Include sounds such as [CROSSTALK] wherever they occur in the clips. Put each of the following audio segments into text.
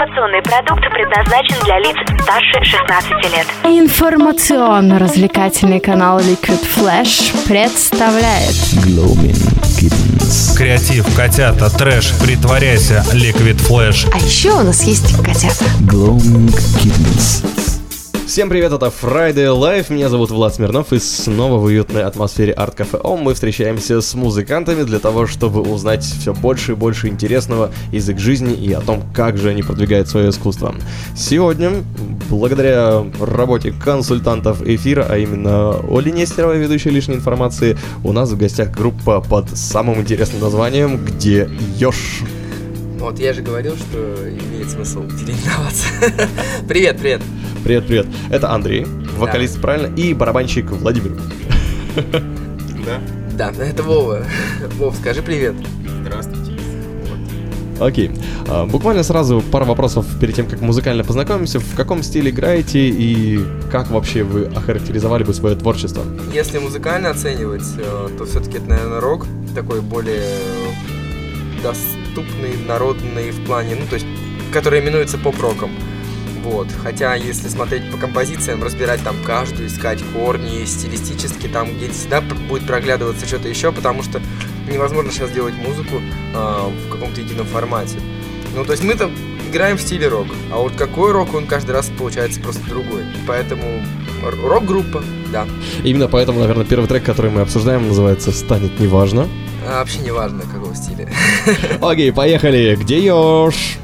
Информационный продукт предназначен для лиц старше 16 лет. Информационно-развлекательный канал Liquid Flash представляет Gloaming Kittens. Креатив, котята, трэш, притворяйся, Liquid Flash. А еще у нас есть котята. Gloaming Kittens. Всем привет, это Friday Live, меня зовут Влад Смирнов, и снова в уютной атмосфере Арт Кафе Ом мы встречаемся с музыкантами для того, чтобы узнать все больше и больше интересного из их жизни и о том, как же они продвигают свое искусство. Сегодня, благодаря работе консультантов эфира, а именно Оли Нестеровой, ведущей лишней информации, у нас в гостях группа под самым интересным названием «Где Ёж?». Вот я же говорил, что имеет смысл переименоваться. [LAUGHS] Привет, привет. Привет, привет. Это Андрей, вокалист, правильно, и барабанщик Владимир. Да, это Вова. Вов, скажи привет. Окей. А, буквально сразу пара вопросов перед тем, как музыкально познакомимся. В каком стиле играете и как вообще вы охарактеризовали бы свое творчество? Если музыкально оценивать, э, то все-таки это, наверное, рок, такой более доступный, народный в плане, ну, то есть, который именуется поп-роком. Вот. Хотя, если смотреть по композициям, разбирать там каждую, искать корни, стилистически, там где всегда будет проглядываться что-то еще, потому что невозможно сейчас делать музыку э, в каком-то едином формате. Ну, то есть мы там играем в стиле рок, а вот какой рок, он каждый раз получается просто другой. Поэтому рок-группа, да. Именно поэтому, наверное, первый трек, который мы обсуждаем, называется «Станет неважно». А вообще не важно, какого стиля. Окей, поехали. Где Ёж?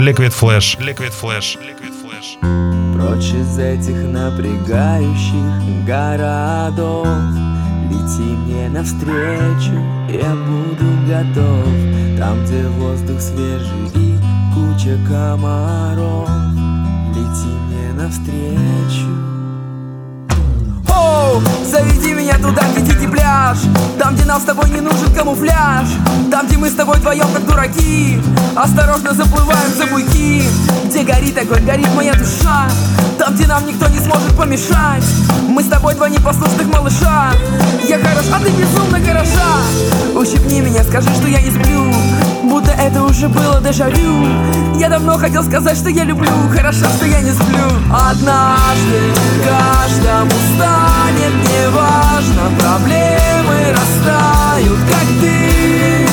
Liquid Flash. Liquid Flash. Liquid Flash. Прочь из этих напрягающих городов Лети мне навстречу, я буду готов Там, где воздух свежий и куча комаров Лети мне навстречу Оу, заведи меня туда, где дикий пляж Там, где нам с тобой не нужен камуфляж Там, где мы с тобой вдвоем как дураки Осторожно заплываем за буйки Где горит огонь, горит моя душа Там, где нам никто не сможет помешать Мы с тобой два непослушных малыша Я хорош, а ты безумно хороша Ущипни меня, скажи, что я не сплю Будто это уже было дежавю. Я давно хотел сказать, что я люблю. Хорошо, что я не сплю. Однажды каждому станет неважно. Проблемы растают, как дым.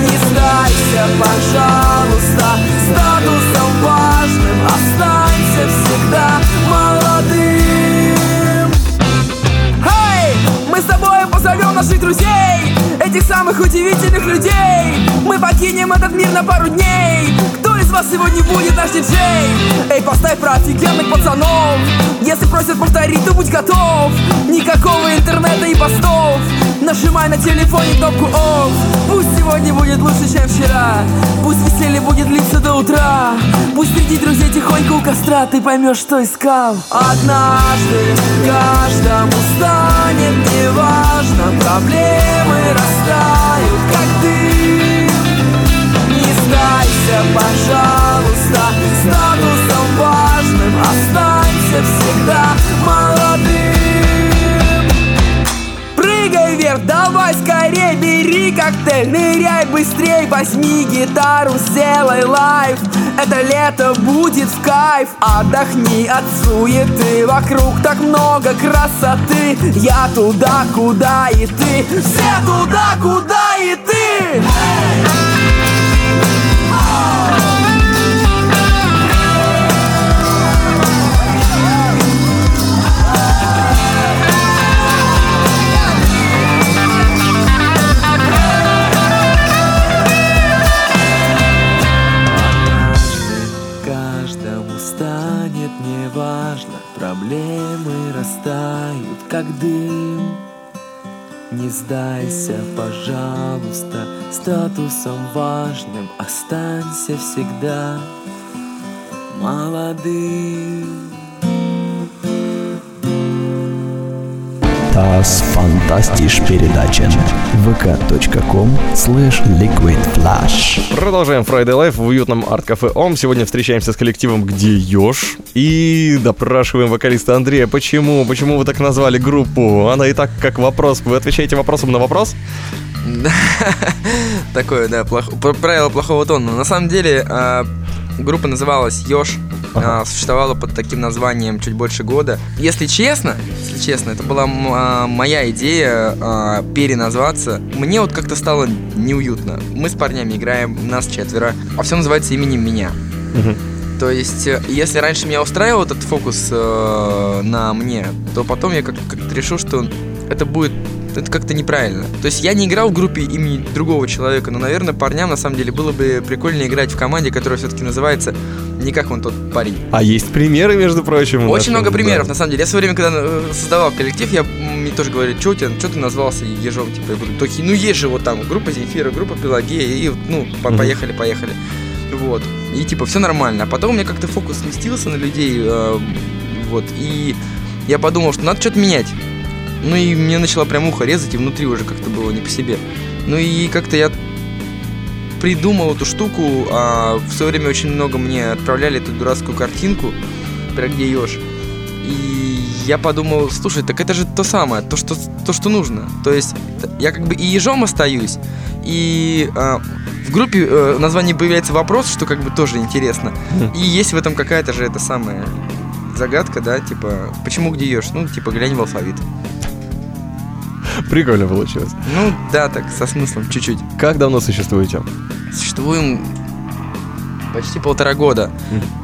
Не сдайся, пожалуйста. Статусом важным Останься всегда молодым. Эй, мы с тобой позовем наших друзей Этих самых удивительных людей. Мы покинем этот мир на пару дней. Кто из вас сегодня будет наш диджей? Эй, поставь про офигенных пацанов. Если просят повторить, то будь готов. Никакого интернета и постов. Нажимай на телефоне кнопку OFF Пусть сегодня будет лучше, чем вчера. Пусть веселье будет длиться до утра. Пусть среди друзей тихонько у костра Ты поймешь, что искал. Однажды каждому станет неважно Проблемы растают, как дым Не сдайся, пожалуйста Статусом важным. Останься всегда молодым. Прыгай вверх, давай скорей, бери коктейль Ныряй быстрей, возьми гитару, сделай live Это лето будет в кайф. Отдохни от суеты. Вокруг так много красоты. Я туда, куда и ты. Все туда, куда и ты Каждому станет неважно Проблемы растают, как дым. Не сдайся, пожалуйста Статусом важным Останься всегда молодым Das fantastisch передачен. vk.com slash liquidflash. Продолжаем Friday Life в уютном арт-кафе ОМ. Сегодня встречаемся с коллективом «Где Ёж?» и допрашиваем вокалиста Андрея. Почему? Почему вы так назвали группу? Она и так как вопрос. Вы отвечаете вопросом на вопрос? [LAUGHS] Такое, да, правило плохого тона. На самом деле, а, группа называлась Ёж. А, Существовала под таким названием чуть больше года. Если честно, если честно, это была а, моя идея а, переназваться. Мне вот как-то стало неуютно. Мы с парнями играем, нас четверо, а все называется именем меня. То есть, э, если раньше меня устраивал этот фокус э, на мне, то потом я как- как-то решил, что это будет это как-то неправильно. То есть я не играл в группе имени другого человека, но, наверное, парням на самом деле было бы прикольнее играть в команде, которая все-таки называется не как он тот парень. А есть примеры, между прочим. Очень много примеров, да. на самом деле. Я в свое время, когда э, создавал коллектив, я мне тоже говорили, что ты, что ты назвался ежом, типа, я говорю, «Токи, ну есть же вот там группа Земфира, группа Пелагея, и ну, поехали, поехали. Вот. И типа все нормально. А потом у меня как-то фокус сместился на людей, э, вот, и я подумал, что надо что-то менять. Ну и мне начала прям ухо резать, и внутри уже как-то было не по себе. Ну и как-то я придумал эту штуку, а в свое время очень много мне отправляли эту дурацкую картинку про где еж. И я подумал, слушай, так это же то самое, то, что, то, что нужно. То есть я как бы и ежом остаюсь, и а, в группе э, название появляется вопрос, что как бы тоже интересно. И есть в этом какая-то же это самая загадка, да, типа, почему где еж? Ну, типа, глянь в алфавит. Прикольно получилось. Ну, да, так, со смыслом, чуть-чуть. Как давно существуете? Существуем почти полтора года.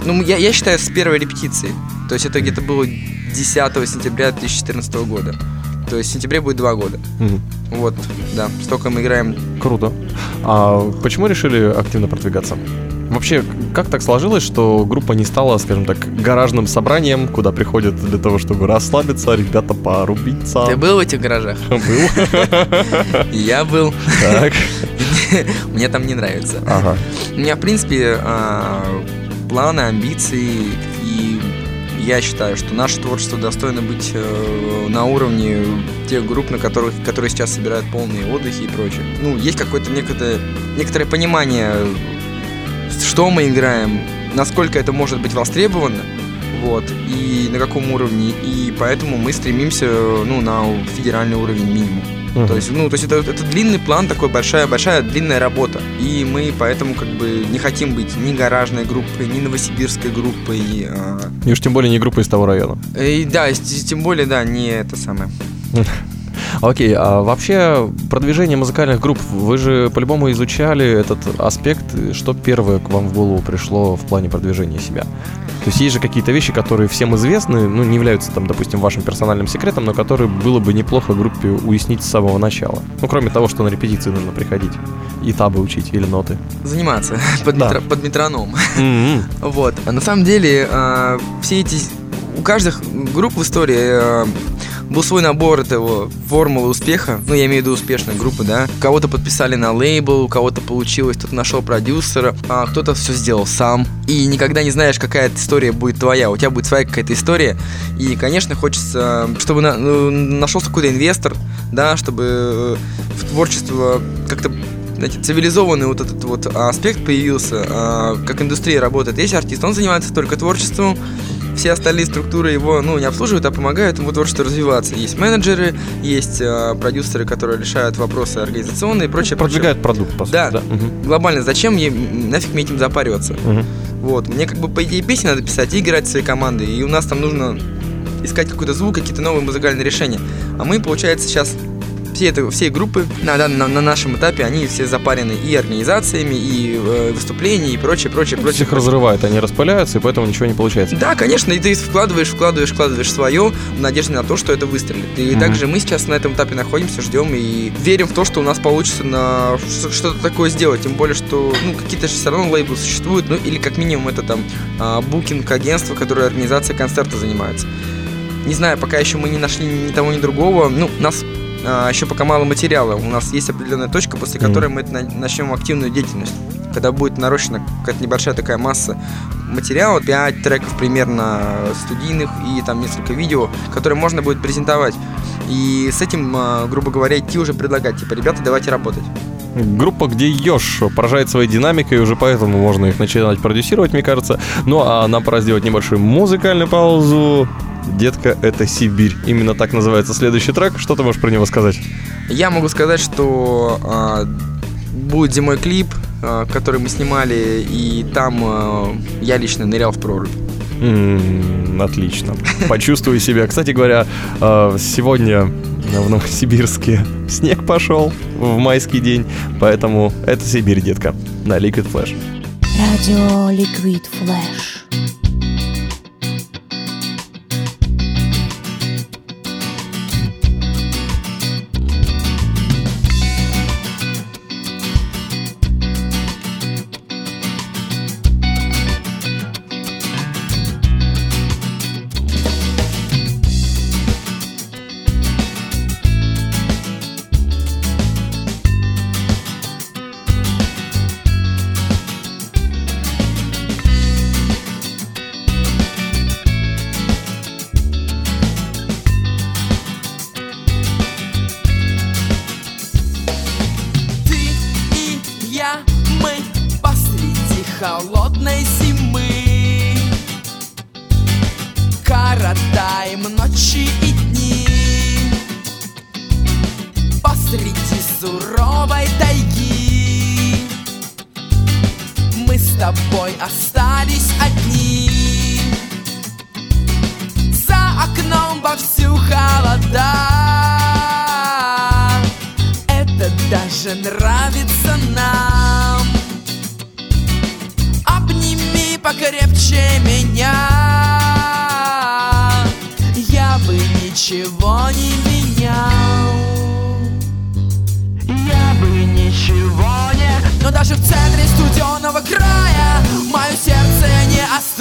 Ну, я, я считаю, с первой репетиции. То есть это где-то было 10 сентября 2014 года. То есть в сентябре будет два года. Мгм. Вот, да, столько мы играем. Круто. А почему решили активно продвигаться? Вообще, как так сложилось, что группа не стала, скажем так, гаражным собранием, куда приходят для того, чтобы расслабиться, ребята порубиться? Ты был в этих гаражах? Был. [LAUGHS] Я был. Так. [LAUGHS] [LAUGHS] Мне там не нравится. Ага. У меня, в принципе, а, планы, амбиции, и я считаю, что наше творчество достойно быть э, на уровне тех групп, на которых, которые сейчас собирают полные отдыхи и прочее. Ну, есть какое-то некое, некоторое понимание, что мы играем, насколько это может быть востребовано, вот, и на каком уровне, и поэтому мы стремимся, ну, на федеральный уровень минимум. Мгм. То есть, ну, то есть это, это длинный план, такой большая, большая длинная работа. И мы поэтому как бы не хотим быть ни гаражной группой, ни новосибирской группой. а, И уж тем более не группа из того района. и да, и тем более, да, не это самое. [LAUGHS] Окей, а вообще продвижение музыкальных групп, вы же по-любому изучали этот аспект, что первое к вам в голову пришло в плане продвижения себя? То есть есть же какие-то вещи, которые всем известны, ну, не являются там, допустим, вашим персональным секретом, но которые было бы неплохо группе уяснить с самого начала. Ну, кроме того, что на репетиции нужно приходить и табы учить или ноты. Заниматься [LAUGHS] под, Да. метро- под метроном. М-м. [LAUGHS] Вот. А на самом деле, а, все эти... У каждых групп в истории а, был свой набор этого формулы успеха. Ну, я имею в виду успешной группы, да. Кого-то подписали на лейбл, у кого-то получилось, кто-то нашел продюсера, а кто-то все сделал сам. И никогда не знаешь, какая история будет твоя. У тебя будет своя какая-то история. И, конечно, хочется, чтобы на- ну, нашелся какой-то инвестор, да, чтобы э, в творчество как-то знаете, цивилизованный вот этот вот аспект появился, а, как индустрия работает. Есть артист, он занимается только творчеством, все остальные структуры его, ну, не обслуживают, а помогают ему творчеству развиваться. Есть менеджеры, есть а, продюсеры, которые решают вопросы организационные и прочее. прочее. Продвигают продукт, по сути, Да, да. Мгм. глобально, зачем мне, нафиг мне этим запариваться? Мгм. Вот, мне как бы по идее песни надо писать и играть своей командой, и у нас там нужно искать какой-то звук, какие-то новые музыкальные решения. А мы, получается, сейчас все, это, все группы на, на, на нашем этапе, они все запарены и организациями, и э, выступлениями, и прочее, прочее, Ну, прочее. Всех разрывает, они распыляются, и поэтому ничего не получается. Да, конечно, и ты вкладываешь, вкладываешь, вкладываешь свое в надежде на то, что это выстрелит. И Мгм. также мы сейчас на этом этапе находимся, ждем и верим в то, что у нас получится на что-то такое сделать. Тем более, что ну, какие-то же все равно лейблы существуют, ну или как минимум это там а, букинг агентство, которое организацией концерта занимается. Не знаю, пока еще мы не нашли ни того, ни другого. Ну, нас еще пока мало материала. У нас есть определенная точка, после которой мы на- начнем активную деятельность. Когда будет нарощена какая-то небольшая такая масса материала, 5 треков примерно студийных и там несколько видео, которые можно будет презентовать. И с этим, а, грубо говоря, идти уже предлагать, типа, ребята, давайте работать. Группа, где Ёж поражает своей динамикой, уже поэтому можно их начинать продюсировать, мне кажется. Ну а нам пора сделать небольшую музыкальную паузу. Детка, это Сибирь. Именно так называется следующий трек. Что ты можешь про него сказать? Я могу сказать, что а, будет зимой клип, а, который мы снимали, и там а, я лично нырял в прорубь. М, отлично. Почувствую себя. Кстати говоря, э, сегодня в Новосибирске снег пошел в майский день, поэтому это Сибирь, детка, на Liquid Flash. Радио Liquid Flash.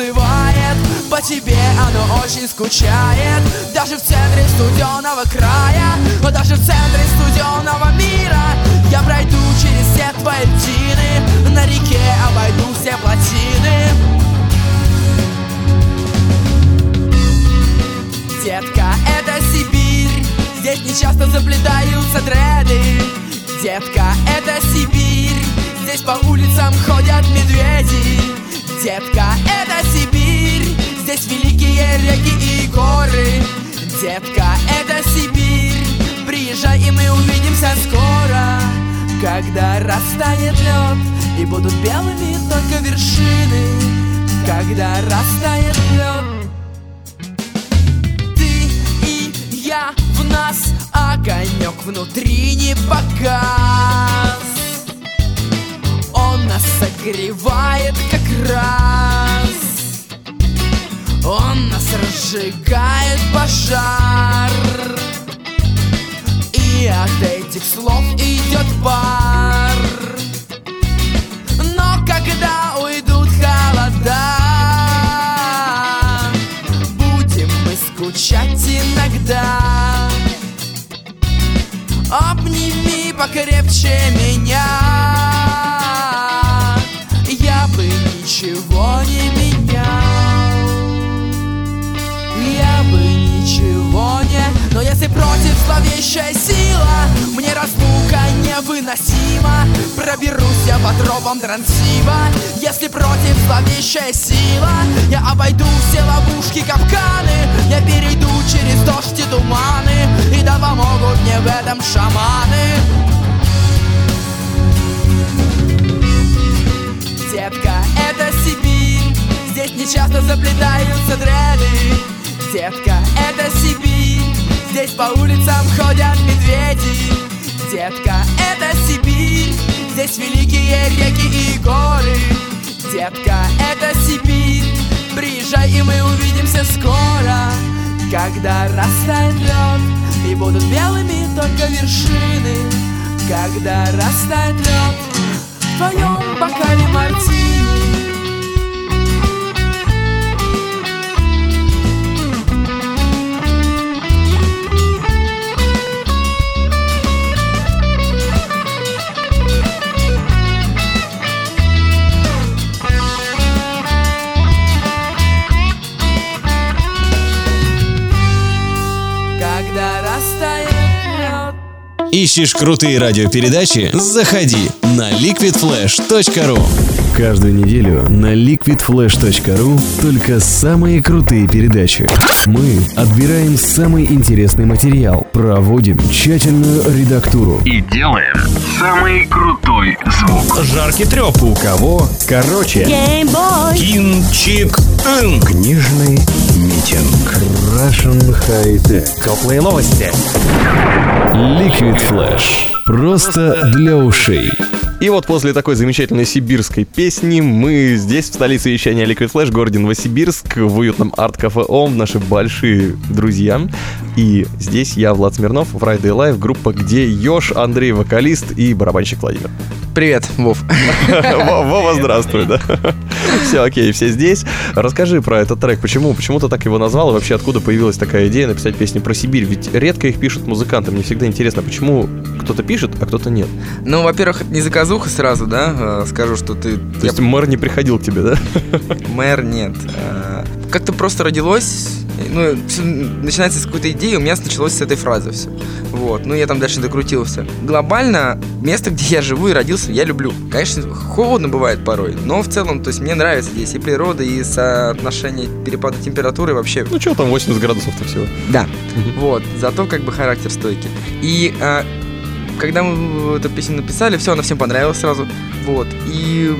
Остывает По тебе оно очень скучает. Даже в центре студеного края. Но даже в центре студеного мира Я пройду через все твои льдины. На реке обойду все плотины. Детка, это Сибирь Здесь нечасто заплетаются дреды. Детка, это Сибирь Здесь по улицам ходят медведи. Детка, Сибирь. Здесь великие реки и горы. Детка, это Сибирь. Приезжай и мы увидимся скоро. Когда растает лед И будут белыми только вершины. Когда растает лед. Ты и я в нас огонек внутри не погас. Он нас согревает как раз Он нас разжигает пожар. И от этих слов идет пар. Но когда уйдут холода Будем мы скучать иногда. Обними покрепче меня. Я бы ничего не Но если против зловещая сила Мне разлука невыносима. Проберусь я по тропам Дрансива Если против зловещая сила Я обойду все ловушки, капканы. Я перейду через дождь и туманы. И да помогут мне в этом шаманы. Детка, это Сибирь. Здесь нечасто заплетаются дреды. Детка, это Сибирь Здесь по улицам ходят медведи. Детка, это Сибирь. Здесь великие реки и горы. Детка, это Сибирь. Приезжай и мы увидимся скоро. Когда растает лед И будут белыми только вершины. Когда растает лед В твоем бокале мартини Ищешь крутые радиопередачи? Заходи на liquidflash.ru Каждую неделю на liquidflash.ru только самые крутые передачи. Мы отбираем самый интересный материал, проводим тщательную редактуру и делаем самый крутой звук. Жаркий треп. У кого? Короче. Кинчик. Книжный митинг. Russian High Tech. Теплые новости. Liquid Flash. Просто для ушей. И вот после такой замечательной сибирской песни мы здесь, в столице вещания Liquid Flash, городе Новосибирск, в уютном арт-кафе ОМ, наши большие друзья. И здесь я, Влад Смирнов, Friday Live, группа «Где Ёж», Андрей, вокалист и барабанщик Владимир. Привет, Вов. [LAUGHS] Вова, здравствуй, да. [LAUGHS] Все, окей, все здесь. Расскажи про этот трек. Почему? Почему ты так его назвал? И вообще, откуда появилась такая идея написать песни про Сибирь? Ведь редко их пишут музыканты. Мне всегда интересно, почему кто-то пишет, а кто-то нет. Ну, во-первых, это не заказуха сразу, да? э, Скажу, что ты... То есть мэр не приходил к тебе, да? Мэр нет. Э, Как-то просто родилось, ну, начинается с какой-то идеи, у меня началось с этой фразы все. Вот, ну я там дальше докрутился. Глобально, место, где я живу и родился, я люблю. Конечно, холодно бывает порой, но в целом, то есть мне нравится здесь и природа, и соотношение перепада температуры вообще. Ну что там, 80 градусов-то всего. Да, вот, зато как бы характер стойкий. И а, когда мы эту песню написали, все, она всем понравилась сразу. Вот. И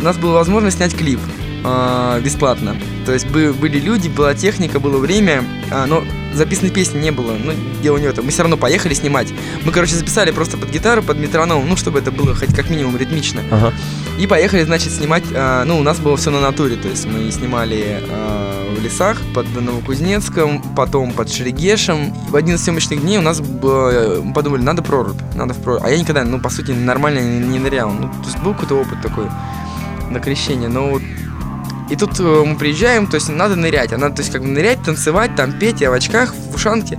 у нас была возможность снять клип а, бесплатно. То есть бы- были люди, была техника, было время, а, но записанной песни не было. Ну, дело не в этом. Мы все равно поехали снимать. Мы, короче, записали просто под гитару, под метроном, ну, чтобы это было хоть как минимум ритмично. Ага. И поехали, значит, снимать. а, ну, у нас было все на натуре. То есть мы снимали а, в лесах под Новокузнецком, потом под Шерегешем. В один из съемочных дней у нас было, мы подумали, надо прорубь, надо в прорубь. А я никогда, ну, по сути, нормально не, не нырял. Ну, то есть был какой-то опыт такой на крещение, но вот и тут э, мы приезжаем, то есть надо нырять. А надо, то есть, как бы нырять, танцевать, там петь, я в очках, в ушанке.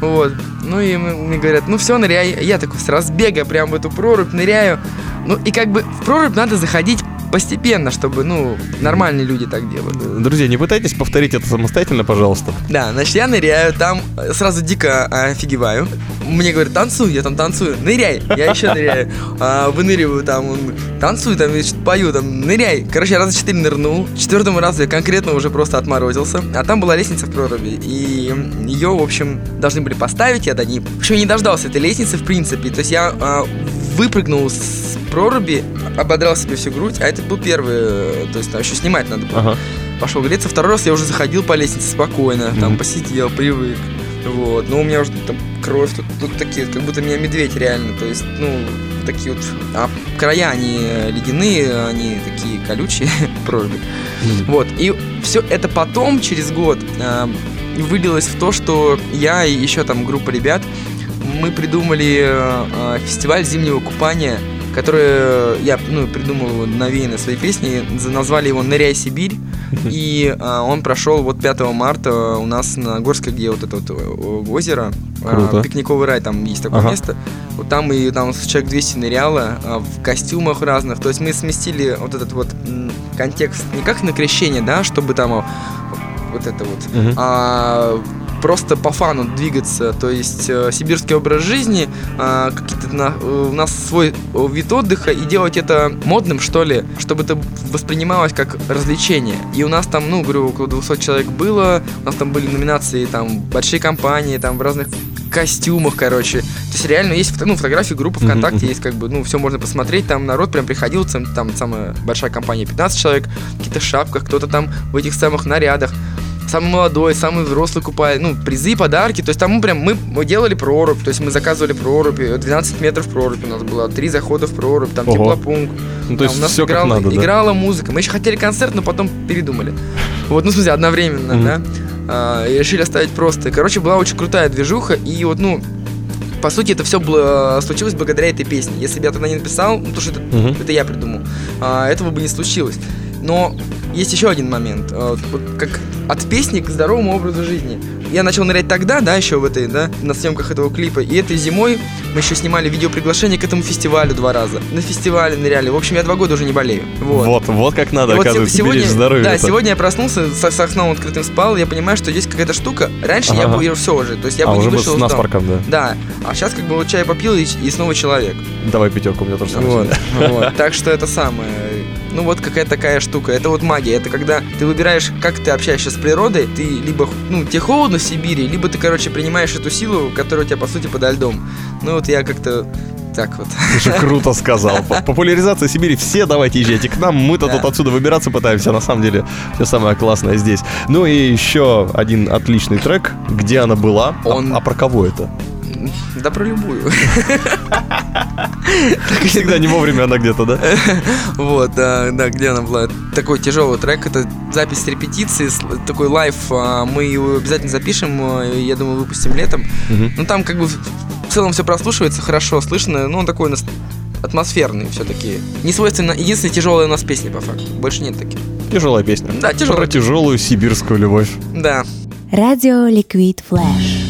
Вот. Ну и мне говорят, ну все, ныряй. Я такой с разбега прям в эту прорубь ныряю. Ну и как бы в прорубь надо заходить постепенно, чтобы, ну, нормальные люди так делают. Друзья, не пытайтесь повторить это самостоятельно, пожалуйста. Да, значит, я ныряю, там сразу дико офигеваю. Мне говорят, танцуй, я там танцую, ныряй, я еще ныряю. А, выныриваю там, он, танцуй, там, я что-то пою, там, ныряй. Короче, я раза четыре нырнул. Четвертому разу я конкретно уже просто отморозился. А там была лестница в проруби, и ее, в общем, должны были поставить, я до ней... В общем, я не дождался этой лестницы, в принципе. То есть я а, выпрыгнул с проруби, ободрал себе всю грудь, а это был первый, э, то есть там еще снимать надо было. Ага. Пошел греться. Второй раз я уже заходил по лестнице спокойно, там Мгм. посидел, привык. Вот, но у меня уже там кровь, тут, тут такие, как будто меня медведь реально, то есть, ну, такие вот, а края, они ледяные, они такие колючие, [LAUGHS] проруби. Вот, и все это потом, через год, а, вылилось в то, что я и еще там группа ребят, мы придумали а, фестиваль зимнего купания, который я ну, придумал навеянно своей песни, назвали его «Ныряй Сибирь», [LAUGHS] и он прошел вот 5 марта у нас на Горской, где вот это вот э, озеро, Круто. пикниковый рай, там есть такое Ага. место, вот там и там человек 200 ныряло в костюмах разных, то есть мы сместили вот этот вот контекст не как на крещение, да, чтобы там а, вот это вот, Мгм. а просто по фану двигаться, то есть э, сибирский образ жизни, какие-то на- э, у нас свой э, вид отдыха и делать это модным, что ли, чтобы это воспринималось как развлечение. И у нас там, ну, говорю, около 200 человек было, у нас там были номинации, там, большие компании, там, в разных костюмах, короче. То есть реально есть фото- ну, фотографии группы ВКонтакте, мгм. есть как бы, ну, все можно посмотреть, там народ прям приходил, там, там самая большая компания, 15 человек, в каких-то шапках, кто-то там в этих самых нарядах. Самый молодой, самый взрослый купает, ну, призы, подарки, то есть там мы прям, мы, мы делали прорубь, то есть мы заказывали прорубь, э, 12 метров прорубь у нас было, три захода в прорубь, там Ого. теплопункт. Ну, то Там есть у нас все как играла, надо, да? играла музыка. Мы еще хотели концерт, но потом передумали. Вот, ну, в смысле, одновременно, Мгм. да. А, и решили оставить просто. Короче, была очень крутая движуха, и вот, ну, по сути, это все было, случилось благодаря этой песне. Если бы я тогда не написал, ну, то что это, Мгм. это я придумал, а, этого бы не случилось. Но есть еще один момент. э, вот как от песни к здоровому образу жизни. Я начал нырять тогда, да, еще в этой, да, на съемках этого клипа. И этой зимой мы еще снимали видеоприглашение к этому фестивалю два раза. На фестивале ныряли. В общем, я два года уже не болею. Вот. Вот, вот как надо, И вот оказывается, сегодня, беречь здоровье. да, сегодня я проснулся со, со сном открытым спал, я понимаю, что здесь какая-то штука. Раньше я Ага. бы все уже, то есть я А, бы уже не вышел с насморком, да. Да, а сейчас как бы вот чай попил и, и снова человек. Давай пятерку, у меня тоже самое. Вот, вот. Так что это самое. Ну вот какая-то такая штука. Это вот магия. Это когда ты выбираешь, как ты общаешься с природой. Ты либо, ну, тебе холодно в Сибири, либо ты, короче, принимаешь эту силу, которая у тебя, по сути, подо льдом. Ну вот я как-то так вот. Слушай, круто сказал. Популяризация Сибири. Все давайте езжайте к нам. Мы-то тут отсюда выбираться пытаемся. На самом деле, все самое классное здесь. Ну и еще один отличный трек. Где она была? А- Он- А, про кого это? Да про любую. Всегда не вовремя она где-то, да? Вот, да, да, где она была? Такой тяжелый трек, это запись с репетиции, такой лайв, а, мы его обязательно запишем, а, я думаю, выпустим летом. Ну там как бы в в целом все прослушивается хорошо, слышно, ну он такой у нас атмосферный все-таки. Не свойственно, единственная тяжелая у нас песня по факту, больше нет таких. Тяжелая песня. Да, тяжелая. Про тяжелую сибирскую любовь. Да. Радио Ликвид Флэш.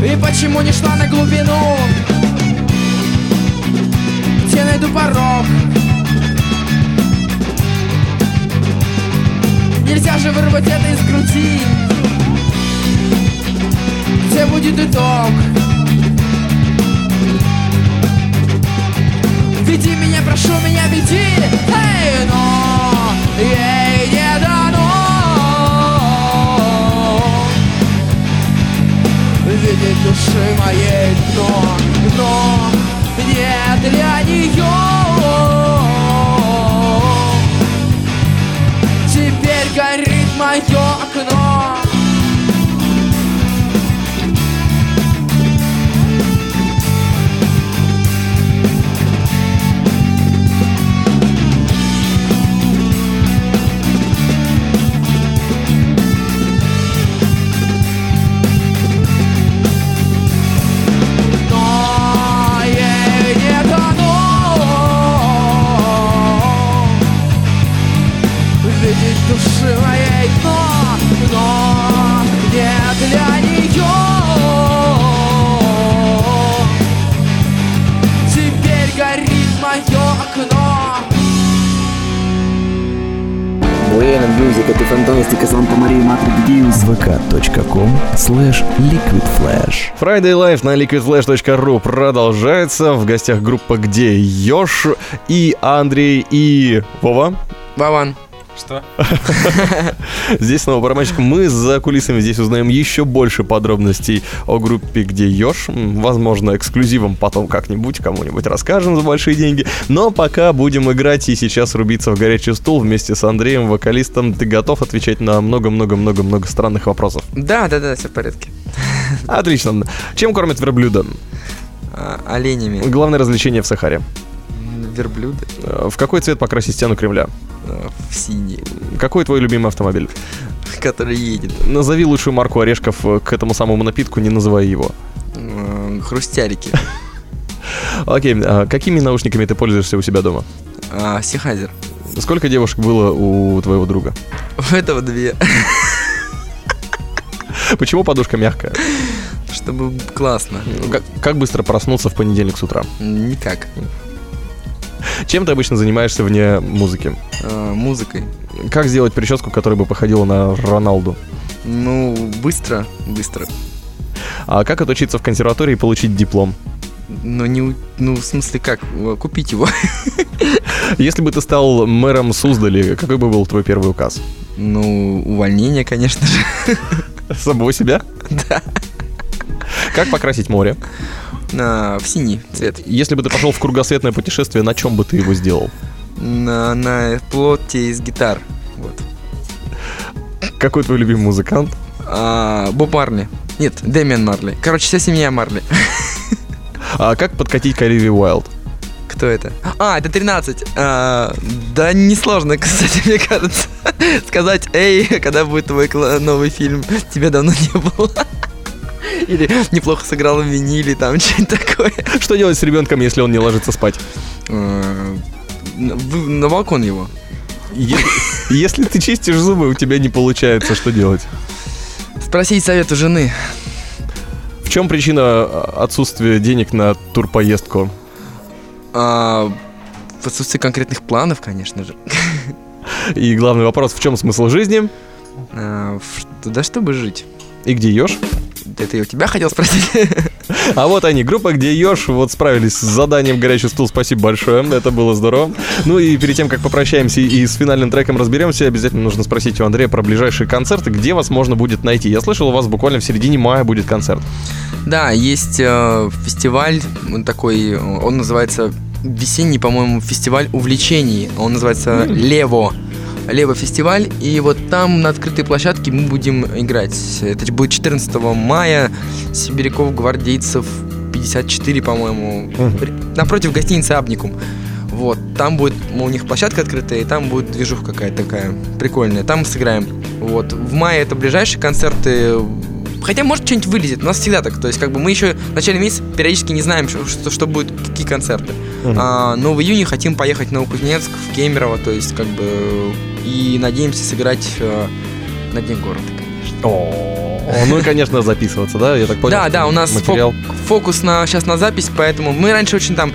И почему не шла на глубину? Где найду порог? Нельзя же вырвать это из груди Где будет итог? Веди меня, прошу меня, веди Эй, но ей Видеть души моей дно Но не для нее Теперь горит мое фантастика, Санта Мария, Матрик Дьюс. vk.com slash liquidflash Friday Live на liquidflash.ru продолжается. В гостях группа «Где Ёж» и Андрей, и Вова. Вован. Что? [LAUGHS] Здесь снова барабанщик. Мы за кулисами здесь узнаем еще больше подробностей о группе «Где Ёж». Возможно, эксклюзивом потом как-нибудь кому-нибудь расскажем за большие деньги. Но пока будем играть и сейчас рубиться в горячий стул вместе с Андреем, вокалистом. Ты готов отвечать на много-много-много-много странных вопросов? Да, да, да, все в порядке. Отлично. Чем кормят верблюда? А, оленями. Главное развлечение в Сахаре. Верблюды. Э, В какой цвет покрасить стену Кремля? А, В синий. Какой твой любимый автомобиль? Который едет. Назови лучшую марку орешков э, к этому самому напитку, не называя его. М, Хрустялики. [LAUGHS] Окей, а какими наушниками ты пользуешься у себя дома? Сихазер. Сколько девушек было у твоего друга? У этого две. [LAUGHS] Почему подушка мягкая? Чтобы классно. Как, как быстро проснуться в понедельник с утра? Никак. Чем ты обычно занимаешься вне музыки? А, Музыкой. Как сделать прическу, которая бы походила на Роналду? Ну, быстро, быстро. А как отучиться в консерватории и получить диплом? Но не, ну, в смысле, как? Э, Купить его. [LAUGHS] Если бы ты стал мэром Суздали, какой бы был твой первый указ? Ну, увольнение, конечно же. Самого себя? Да. Как покрасить море? На, в синий цвет. Если бы ты пошел в кругосветное путешествие, на чем бы ты его сделал? На, на плоте из гитар. Вот. Какой твой любимый музыкант? А, Боб Марли. Нет, Дэмиан Марли. Короче, вся семья Марли. А как подкатить к Оливии Уайлд? Кто это? А, это 13. А, да несложно, [LAUGHS] кстати, мне кажется. Сказать, эй, когда будет твой новый фильм? Тебя давно не было. [LAUGHS] Или неплохо сыграл в виниле, там что-нибудь такое. Что делать с ребенком, если он не ложится спать? А, на- балкон его. [LAUGHS] Если ты чистишь зубы, у тебя не получается, что делать? Спросить совет у жены. В чем причина а, отсутствия денег на турпоездку? А, в отсутствии конкретных планов, конечно же. И главный вопрос, в чем смысл жизни? А, да чтобы жить. И где ешь? Это я у тебя хотел спросить. А вот они, группа «Где ешь» вот справились с заданием «Горячий стул». Спасибо большое, это было здорово. Ну и перед тем, как попрощаемся и с финальным треком разберемся, обязательно нужно спросить у Андрея про ближайшие концерты, где вас можно будет найти. Я слышал, у вас буквально в середине мая будет концерт. Да, есть э, фестиваль он такой, э, он называется весенний, по-моему, фестиваль увлечений. Он называется Лево. Лево фестиваль, и вот там на открытой площадке мы будем играть. Это будет 14 мая, Сибиряков, Гвардейцев, 54, по-моему, напротив гостиницы Абникум. Вот, там будет, у них площадка открытая, и там будет движуха какая-то такая прикольная. Там сыграем. Вот, в мае это ближайшие концерты. Хотя, может, что-нибудь вылезет. У нас всегда так. То есть, как бы мы еще в начале месяца периодически не знаем, что, что, что будет, какие концерты. Мгм. А, но в июне хотим поехать в Новокузнецк, в Кемерово, то есть, как бы, и надеемся сыграть э, на День города, конечно. О, ну и, конечно, записываться, да? Я так понял. Да, да, у нас материал. фок- фокус на сейчас на запись, поэтому мы раньше очень там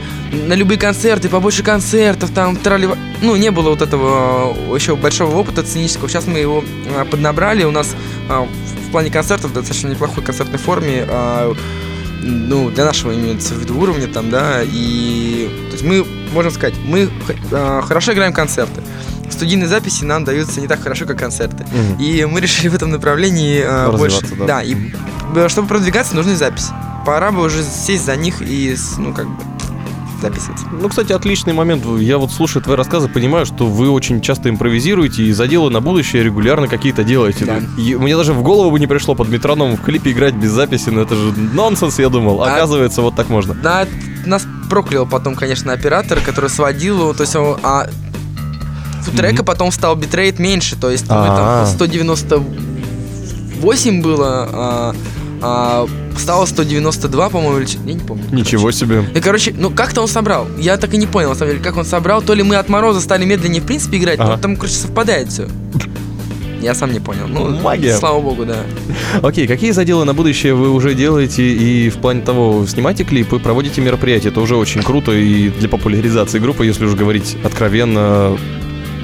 на любые концерты, побольше концертов, там трали, ну не было вот этого э, еще большого опыта сценического. Сейчас мы его э, поднабрали, у нас в- в плане концертов достаточно неплохой концертной форме, э, ну для нашего имеется в виду уровня там, да, и то есть мы можем сказать, мы э, хорошо играем концерты. Студийные записи нам даются не так хорошо, как концерты. Мгм. И мы решили в этом направлении э, больше. Да. Да, и чтобы продвигаться, нужны записи. Пора бы уже сесть за них и, ну, как бы, записываться. Ну, кстати, отличный момент. Я вот слушаю твои рассказы, понимаю, что вы очень часто импровизируете и за дело на будущее регулярно какие-то делаете. Да. И мне даже в голову бы не пришло под метроном в клипе играть без записи, но это же нонсенс, я думал. А- Оказывается, вот так можно. Да, нас проклял потом, конечно, оператор, который сводил его, то есть он, а трека потом стал битрейт меньше, то есть мы А. там 198 было, а, а, стало 192, по-моему, или я не помню. Ничего себе. И, короче, ну как-то он собрал. Я так и не понял, на самом деле, как он собрал. То ли мы от мороза стали медленнее, в принципе, играть, Ага. но там, короче, совпадает все. Я сам не понял. Ну, Магия. Слава богу, да. Окей, какие заделы на будущее вы уже делаете и в плане того, снимаете клипы, проводите мероприятия, это уже очень круто и для популяризации группы, если уж говорить откровенно,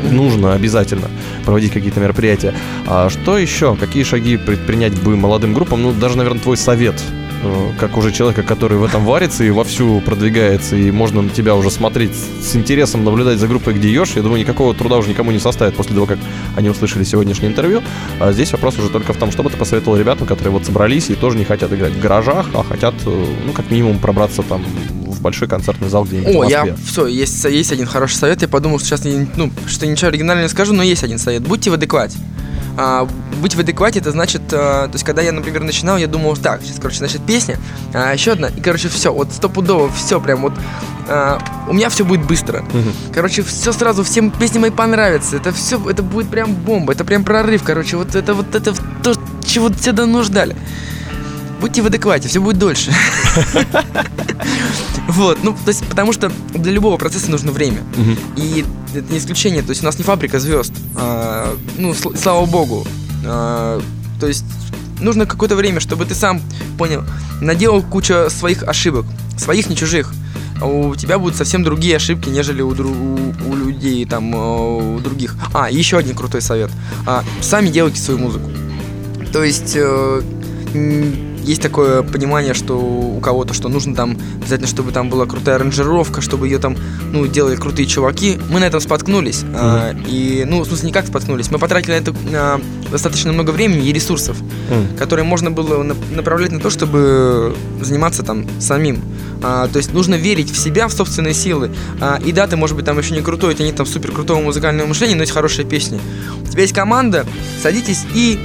нужно обязательно проводить какие-то мероприятия. А что еще? Какие шаги предпринять бы молодым группам? Ну, даже, наверное, твой совет э, как уже человека, который в этом варится и вовсю продвигается, и можно на тебя уже смотреть с интересом, наблюдать за группой, где ешь, я думаю, никакого труда уже никому не составит после того, как они услышали сегодняшнее интервью. А здесь вопрос уже только в том, что бы ты посоветовал ребятам, которые вот собрались и тоже не хотят играть в гаражах, а хотят, э, ну, как минимум, пробраться там в большой концертный зал где-нибудь О, в я, Москве. все, есть, есть один хороший совет. Я подумал, что сейчас, не- ну, что ничего оригинального не скажу, но есть один совет. Будьте в адеквате. А, быть в адеквате, это значит, а, то есть, когда я, например, начинал, я думал, так, сейчас, короче, значит, песня, а, еще одна, и, короче, все, вот стопудово, все прям вот, а, у меня все будет быстро. Короче, все сразу, всем песни мои понравятся, это все, это будет прям бомба, это прям прорыв, короче, вот это вот это то, чего все давно ждали. Будьте в адеквате, все будет дольше. [LAUGHS] [LAUGHS] Вот, ну, то есть, потому что для любого процесса нужно время. И это не исключение, то есть у нас не фабрика звезд. а, ну, сл- слава богу. А, то есть нужно какое-то время, чтобы ты сам понял, наделал кучу своих ошибок, своих, не чужих. А У тебя будут совсем другие ошибки, нежели у, дру- у- людей там у других. А, еще один крутой совет. А, сами делайте свою музыку. То есть э, есть такое понимание, что у кого-то, что нужно там обязательно, чтобы там была крутая аранжировка, чтобы ее там, ну, делали крутые чуваки. Мы на этом споткнулись. а, и, ну, в смысле, не как споткнулись. Мы потратили на это а, достаточно много времени и ресурсов, которые можно было нап- направлять на то, чтобы заниматься там самим. А, то есть нужно верить в себя, в собственные силы. А, и да, ты, может быть, там еще не крутой, у тебя нет там супер крутого музыкального мышления, но есть хорошая песня. У тебя есть команда, садитесь и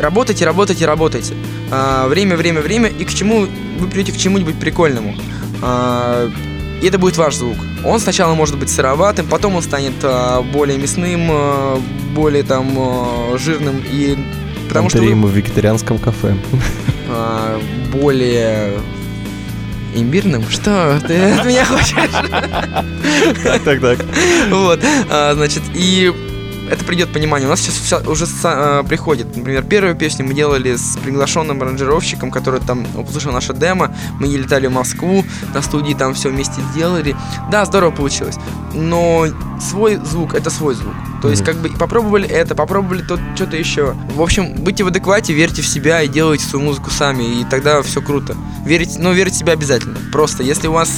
работайте, работайте, работайте. А, время, время, время, и к чему вы придете к чему-нибудь прикольному. А, и это будет ваш звук. Он сначала может быть сыроватым, потом он станет а, более мясным, а, более там а, жирным и потому что вы- мы в вегетарианском кафе. [LAUGHS] а, более имбирным. Что ты от меня хочешь? Так, так. Вот, значит, и это придет понимание. У нас сейчас вся- уже а, приходит. Например, первую песню мы делали с приглашенным аранжировщиком, который там услышал наше демо. Мы не летали в Москву, на студии там все вместе сделали. Да, здорово получилось. Но свой звук это свой звук. То есть, Мгм. как бы попробовали это, попробовали то что-то еще. В общем, будьте в адеквате, верьте в себя и делайте свою музыку сами, и тогда все круто. Верить, но верить в себя обязательно. Просто, если у вас,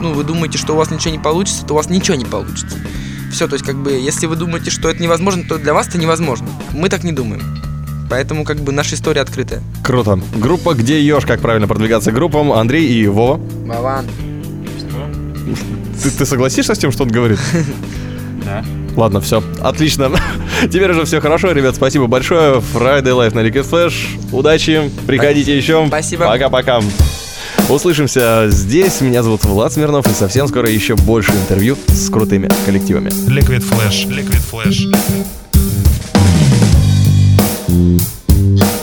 ну, вы думаете, что у вас ничего не получится, то у вас ничего не получится. Все, то есть, как бы, если вы думаете, что это невозможно, то для вас это невозможно. Мы так не думаем. Поэтому, как бы, наша история открытая. Круто. Группа «Где ешь?» Как правильно продвигаться группам? Андрей и Вова. Вован. Ты, ты согласишься с тем, что он говорит? [LAUGHS] Да. Ладно, все. Отлично. [LAUGHS] Теперь уже все хорошо, ребят. Спасибо большое. Friday Life на Liquid Flash. Удачи. Приходите еще. Спасибо. Пока-пока. Услышимся здесь. Меня зовут Влад Смирнов. И совсем скоро еще больше интервью с крутыми коллективами. Liquid Flash. Liquid Flash. Споры,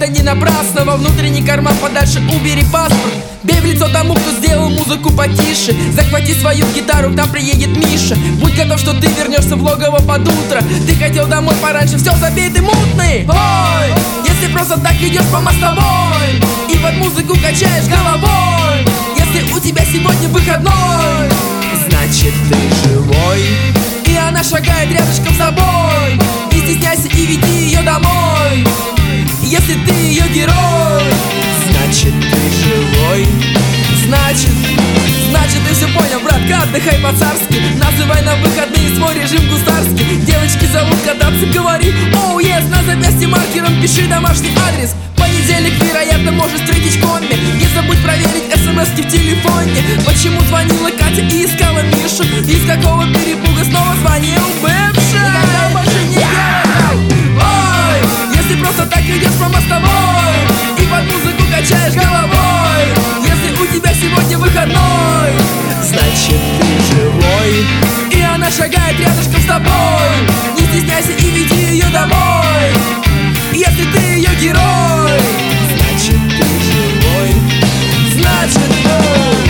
это не напрасно. Во внутренний карман подальше убери паспорт. Бей в лицо тому, кто сделал музыку потише. Захвати свою гитару, к нам приедет Миша. Будь готов, что ты вернешься в логово под утро. Ты хотел домой пораньше, все забей, ты мутный. Ой, если просто так идешь по мостовой И под музыку качаешь головой Если у тебя сегодня выходной Значит ты живой. И она шагает рядышком с тобой. Не стесняйся и веди ее домой Если ты ее герой Значит ты живой. Значит, значит ты все понял, братка, отдыхай по-царски. Называй на выходные свой режим гусарский. Девочки зовут кататься, говори Оу, oh, yes, на запястье маркером пиши домашний адрес. Понедельник, вероятно, можешь встретить комби. Не забудь проверить смс в телефоне. Почему звонила Катя и искала Мишу? Из какого перепуга снова звонил бывший просто так идешь по мостовой И под музыку качаешь головой. Если у тебя сегодня выходной Значит ты живой. И она шагает рядышком с тобой. Не стесняйся и веди ее домой. Если ты ее герой Значит ты живой. Значит ты